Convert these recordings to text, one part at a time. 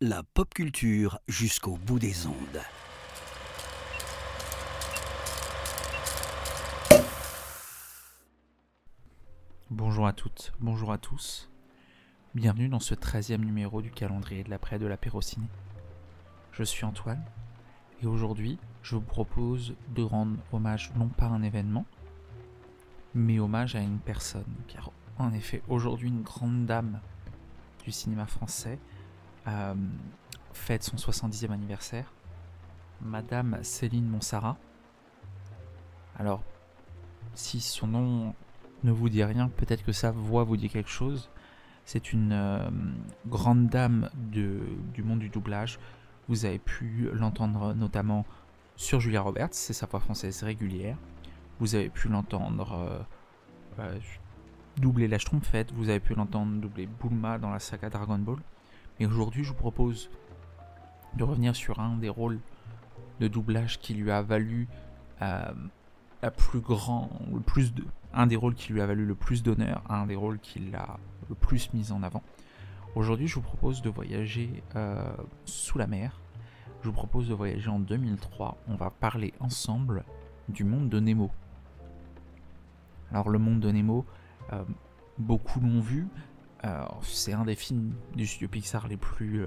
La pop culture jusqu'au bout des ondes. Bonjour à toutes, bonjour à tous. Bienvenue dans ce 13e numéro du calendrier de l'après de l'apéro ciné. Je suis Antoine et aujourd'hui je vous propose de rendre hommage non pas à un événement, mais hommage à une personne, car en effet aujourd'hui une grande dame du cinéma français euh, fête son 70e anniversaire, Madame Céline Monsara. Alors, si son nom ne vous dit rien, peut-être que sa voix vous dit quelque chose. C'est une euh, grande dame du monde du doublage. Vous avez pu l'entendre notamment sur Julia Roberts, c'est sa voix française régulière. Vous avez pu l'entendre euh, euh, doubler la Schtroumpfette, vous avez pu l'entendre doubler Bulma dans la saga Dragon Ball. Mais aujourd'hui, je vous propose de revenir sur un des rôles de doublage qui lui a valu la plus grand, le plus de, un des rôles qui lui a valu le plus d'honneur, un des rôles qui l'a le plus mis en avant. Aujourd'hui, je vous propose de voyager euh, sous la mer. Je vous propose de voyager en 2003. On va parler ensemble du monde de Nemo. Alors, le monde de Nemo, euh, beaucoup l'ont vu. Euh, c'est un des films du studio Pixar les plus,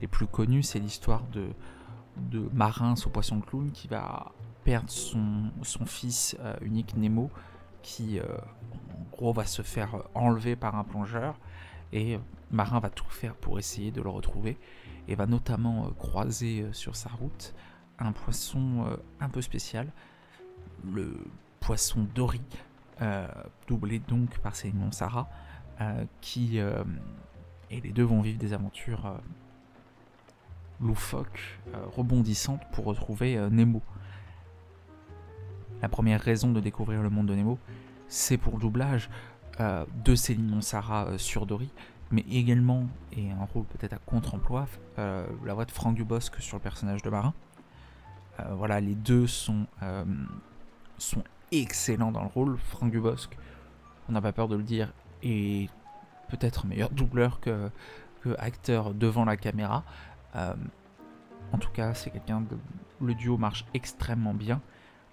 les plus connus. C'est l'histoire de, de Marin, ce poisson clown, qui va perdre son, son fils unique Nemo qui, euh, en gros, va se faire enlever par un plongeur. Et Marin va tout faire pour essayer de le retrouver. Et va notamment euh, croiser euh, sur sa route un poisson un peu spécial, le poisson Dory, doublé donc par Céline Sarah, qui et les deux vont vivre des aventures loufoques, rebondissantes pour retrouver Nemo. La première raison de découvrir le monde de Nemo, c'est pour le doublage euh, de Céline Monsara euh, sur Dory, mais également, et un rôle peut-être à contre-emploi, euh, la voix de Franck Dubosc sur le personnage de Marin. voilà, les deux sont, sont excellents dans le rôle. Franck Dubosc, on n'a pas peur de le dire, est peut-être meilleur doubleur que, acteur devant la caméra. en tout cas, c'est quelqu'un de... Le duo marche extrêmement bien.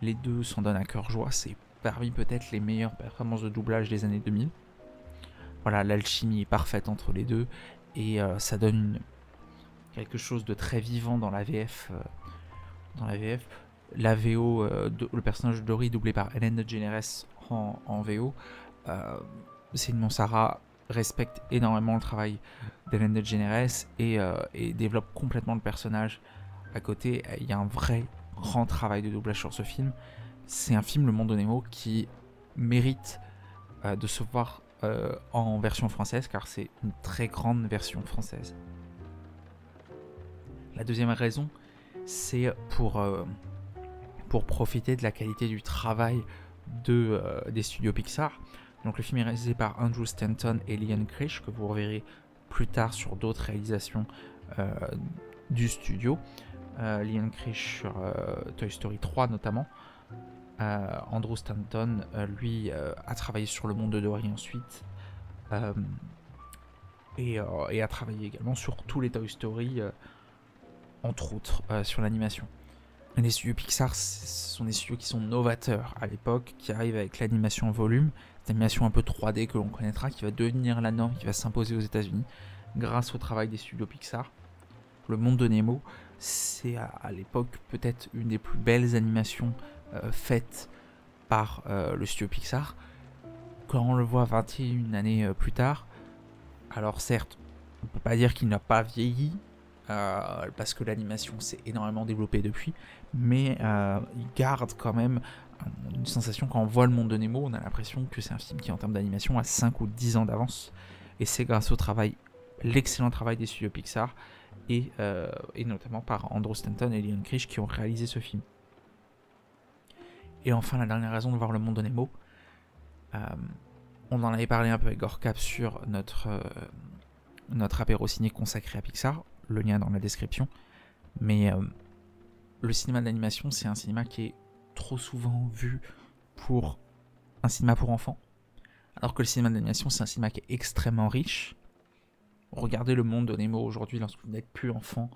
Les deux s'en donnent à cœur joie. C'est parmi peut-être les meilleures performances de doublage des années 2000. Voilà, l'alchimie est parfaite entre les deux et euh, ça donne quelque chose de très vivant dans la VF. Euh, dans la VF, la VO, euh, le personnage de Dory doublé par Hélène DeGeneres en, en VO, c'est une Monsara respecte énormément le travail d'Hélène DeGeneres et, et développe complètement le personnage à côté. Il y a un vrai grand travail de doublage sur ce film. C'est un film, Le Monde de Nemo, qui mérite euh, de se voir euh, en version française, car c'est une très grande version française. La deuxième raison, c'est pour, euh, pour profiter de la qualité du travail de, des studios Pixar. Donc le film est réalisé par Andrew Stanton et Liam Krish, que vous reverrez plus tard sur d'autres réalisations du studio euh, Liam Krish sur euh, Toy Story 3 notamment. Euh, Andrew Stanton, lui, a travaillé sur le monde de Dory ensuite. Et, a travaillé également sur tous les Toy Story, entre autres sur l'animation. Les studios Pixar, ce sont des studios qui sont novateurs à l'époque, qui arrivent avec l'animation en volume, cette animation un peu 3D que l'on connaîtra, qui va devenir la norme, qui va s'imposer aux États-Unis grâce au travail des studios Pixar. Le monde de Nemo, c'est à, l'époque peut-être une des plus belles animations euh, faites par euh, le studio Pixar. Quand on le voit 21 années euh, plus tard, alors certes, on peut pas dire qu'il n'a pas vieilli, parce que l'animation s'est énormément développée depuis, mais il garde quand même une sensation quand on voit le monde de Nemo, on a l'impression que c'est un film qui en termes d'animation a 5 ou 10 ans d'avance, et c'est grâce au travail, l'excellent travail des studios Pixar, euh, et, notamment par Andrew Stanton et Leon Krish qui ont réalisé ce film. Et enfin, la dernière raison de voir le monde de Nemo, euh, on en avait parlé un peu avec Gorkap sur notre, euh, notre apéro ciné consacré à Pixar, le lien dans la description. Mais le cinéma d'animation, c'est un cinéma qui est trop souvent vu pour un cinéma pour enfants. Alors que le cinéma d'animation, c'est un cinéma qui est extrêmement riche, regardez le monde de Nemo aujourd'hui lorsque vous n'êtes plus enfant.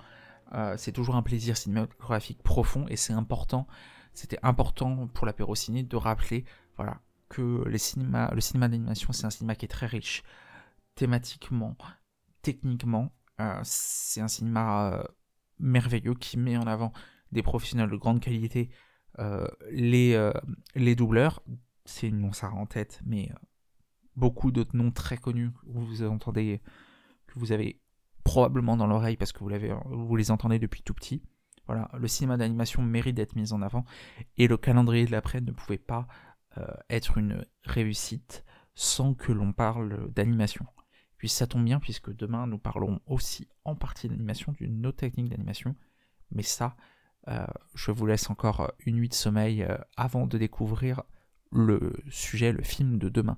c'est toujours un plaisir cinématographique profond et c'est important. C'était important pour la Pérociné de rappeler, voilà, que le cinéma d'animation, c'est un cinéma qui est très riche thématiquement, techniquement. C'est un cinéma merveilleux qui met en avant des professionnels de grande qualité. les, les doubleurs, c'est une ça en tête, mais beaucoup d'autres noms très connus que vous entendez, que vous avez probablement dans l'oreille parce que vous, les entendez depuis tout petit. Voilà, le cinéma d'animation mérite d'être mis en avant et le calendrier de l'après ne pouvait pas euh, être une réussite sans que l'on parle d'animation. Puis ça tombe bien puisque demain nous parlerons aussi en partie d'animation, d'une autre technique d'animation, mais ça, euh, je vous laisse encore une nuit de sommeil euh, avant de découvrir le sujet, le film de demain.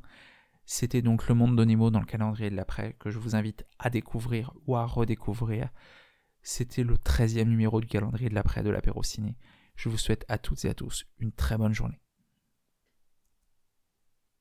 C'était donc Le Monde de Nemo dans le calendrier de l'après que je vous invite à découvrir ou à redécouvrir. C'était le 13e numéro du calendrier de l'après de l'apéro ciné. Je vous souhaite à toutes et à tous une très bonne journée.